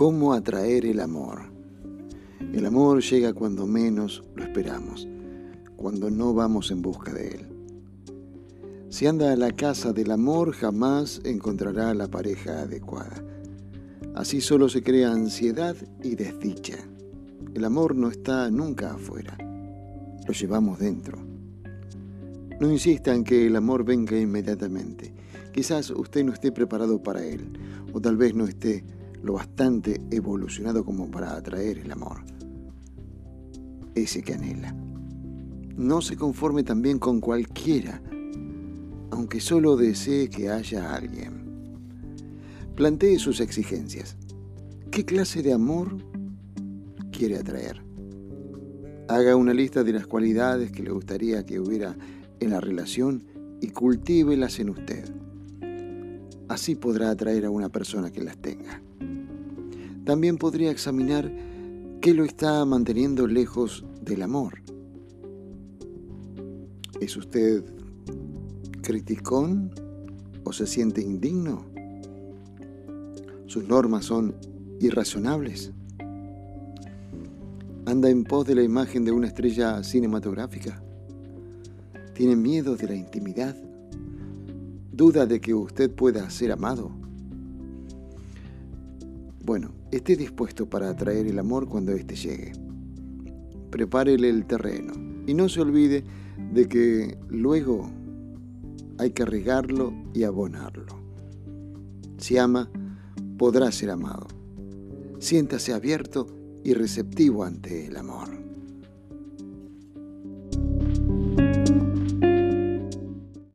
¿Cómo atraer el amor? El amor llega cuando menos lo esperamos, cuando no vamos en busca de él. Si anda a la casa del amor, jamás encontrará la pareja adecuada. Así solo se crea ansiedad y desdicha. El amor no está nunca afuera, lo llevamos dentro. No insista en que el amor venga inmediatamente. Quizás usted no esté preparado para él, o tal vez no esté lo bastante evolucionado como para atraer el amor. Ese que anhela. No se conforme también con cualquiera, aunque solo desee que haya alguien. Plantee sus exigencias. ¿Qué clase de amor quiere atraer? Haga una lista de las cualidades que le gustaría que hubiera en la relación y cultívelas en usted. Así podrá atraer a una persona que las tenga. También podría examinar qué lo está manteniendo lejos del amor. ¿Es usted criticón o se siente indigno? ¿Sus normas son irrazonables? ¿Anda en pos de la imagen de una estrella cinematográfica? ¿Tiene miedo de la intimidad? ¿Duda de que usted pueda ser amado? Bueno, esté dispuesto para atraer el amor cuando éste llegue. Prepárele el terreno y no se olvide de que luego hay que regarlo y abonarlo. Si ama, podrá ser amado. Siéntase abierto y receptivo ante el amor.